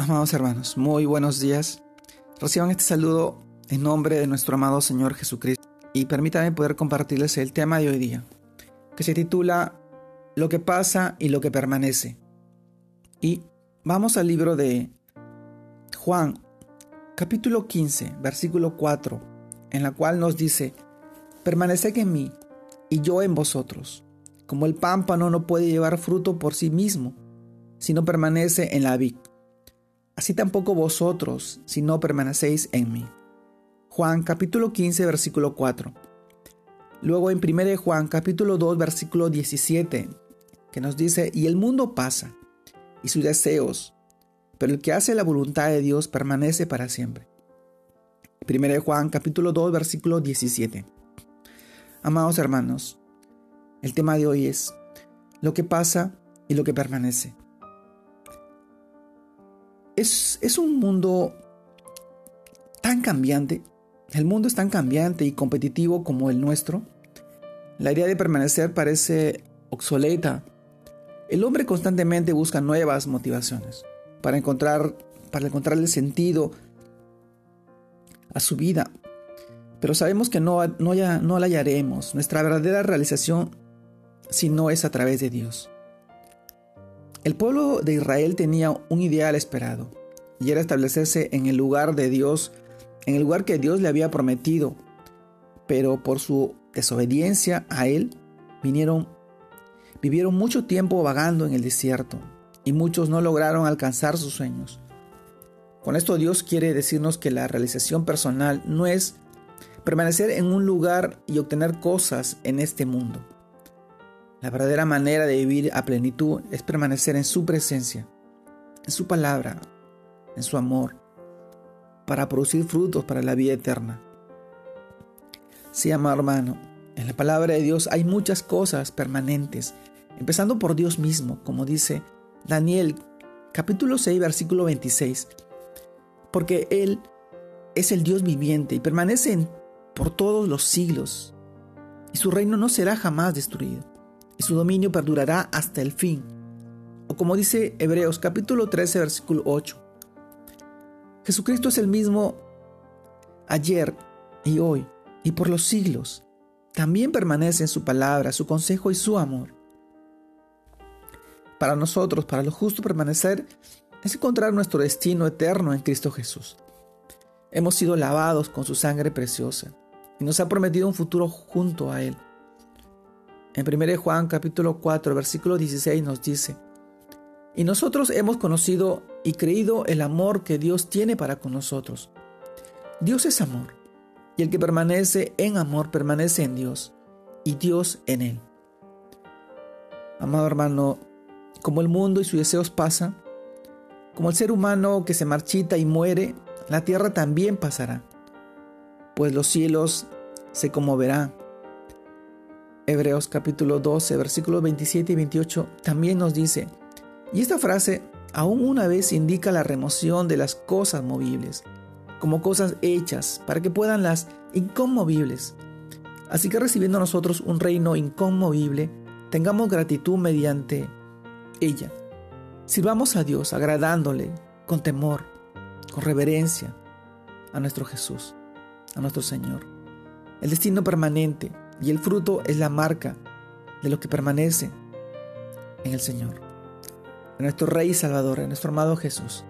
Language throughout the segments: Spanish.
Amados hermanos, muy buenos días. Reciban este saludo en nombre de nuestro amado Señor Jesucristo y permítanme poder compartirles el tema de hoy día, que se titula Lo que pasa y lo que permanece. Y vamos al libro de Juan, capítulo 15, versículo 4, en la cual nos dice, Permaneced en mí y yo en vosotros, como el pámpano no puede llevar fruto por sí mismo, si no permanece en la vid así tampoco vosotros si no permanecéis en mí. Juan capítulo 15 versículo 4. Luego en 1 Juan capítulo 2 versículo 17, que nos dice, y el mundo pasa, y sus deseos, pero el que hace la voluntad de Dios permanece para siempre. 1 Juan capítulo 2 versículo 17. Amados hermanos, el tema de hoy es lo que pasa y lo que permanece. Es, un mundo tan cambiante, el mundo es tan cambiante y competitivo como el nuestro. La idea de permanecer parece obsoleta. El hombre constantemente busca nuevas motivaciones para encontrar para encontrarle sentido a su vida. Pero sabemos que no, la hallaremos, nuestra verdadera realización, si no es a través de Dios. El pueblo de Israel tenía un ideal esperado, y era establecerse en el lugar de Dios, en el lugar que Dios le había prometido. Pero por su desobediencia a él, vinieron, vivieron mucho tiempo vagando en el desierto, y muchos no lograron alcanzar sus sueños. Con esto Dios quiere decirnos que la realización personal no es permanecer en un lugar y obtener cosas en este mundo. La verdadera manera de vivir a plenitud es permanecer en su presencia, en su palabra, en su amor, para producir frutos para la vida eterna. Sí, amado hermano, en la palabra de Dios hay muchas cosas permanentes, empezando por Dios mismo, como dice Daniel capítulo 6, versículo 26, porque Él es el Dios viviente y permanece por todos los siglos, y su reino no será jamás destruido y su dominio perdurará hasta el fin. O como dice Hebreos capítulo 13 versículo 8. Jesucristo es el mismo ayer y hoy y por los siglos. También permanece en su palabra, su consejo y su amor. Para nosotros, para los justos, permanecer es encontrar nuestro destino eterno en Cristo Jesús. Hemos sido lavados con su sangre preciosa y nos ha prometido un futuro junto a Él. En 1 Juan capítulo 4, versículo 16 nos dice, y nosotros hemos conocido y creído el amor que Dios tiene para con nosotros. Dios es amor, y el que permanece en amor permanece en Dios, y Dios en él. Amado hermano, como el mundo y sus deseos pasan, como el ser humano que se marchita y muere, la tierra también pasará, pues los cielos se conmoverán Hebreos capítulo 12, versículos 27 y 28 también nos dice, y esta frase aún una vez indica la remoción de las cosas movibles, como cosas hechas, para que puedan las inconmovibles. Así que recibiendo nosotros un reino inconmovible, tengamos gratitud mediante ella. Sirvamos a Dios agradándole con temor, con reverencia a nuestro Jesús, a nuestro Señor. El destino permanente y el fruto es la marca de lo que permanece en el Señor, en nuestro Rey y Salvador, en nuestro amado Jesús.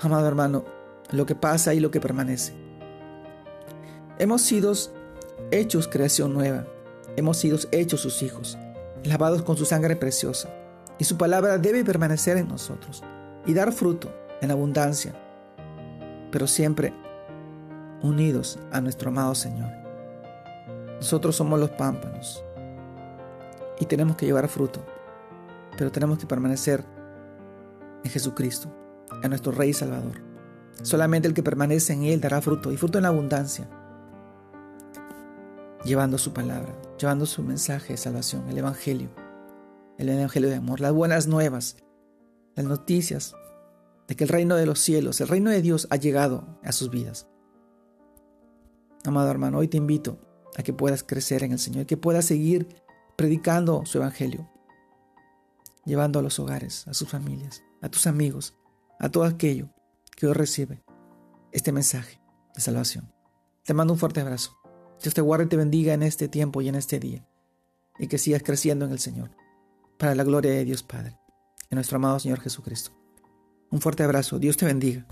Amado hermano, lo que pasa y lo que permanece. Hemos sido hechos creación nueva, hemos sido hechos sus hijos, lavados con su sangre preciosa, y su palabra debe permanecer en nosotros y dar fruto en abundancia, pero siempre unidos a nuestro amado Señor. Nosotros somos los pámpanos y tenemos que llevar fruto, pero tenemos que permanecer en Jesucristo, en nuestro Rey y Salvador. Solamente el que permanece en Él dará fruto y fruto en abundancia, llevando su palabra, llevando su mensaje de salvación, el Evangelio, el Evangelio de amor, las buenas nuevas, las noticias de que el reino de los cielos, el reino de Dios ha llegado a sus vidas. Amado hermano, hoy te invito a que puedas crecer en el Señor, que puedas seguir predicando su evangelio, llevando a los hogares, a sus familias, a tus amigos, a todo aquello que hoy recibe este mensaje de salvación. Te mando un fuerte abrazo. Dios te guarde y te bendiga en este tiempo y en este día. Y que sigas creciendo en el Señor. Para la gloria de Dios Padre. En nuestro amado Señor Jesucristo. Un fuerte abrazo. Dios te bendiga.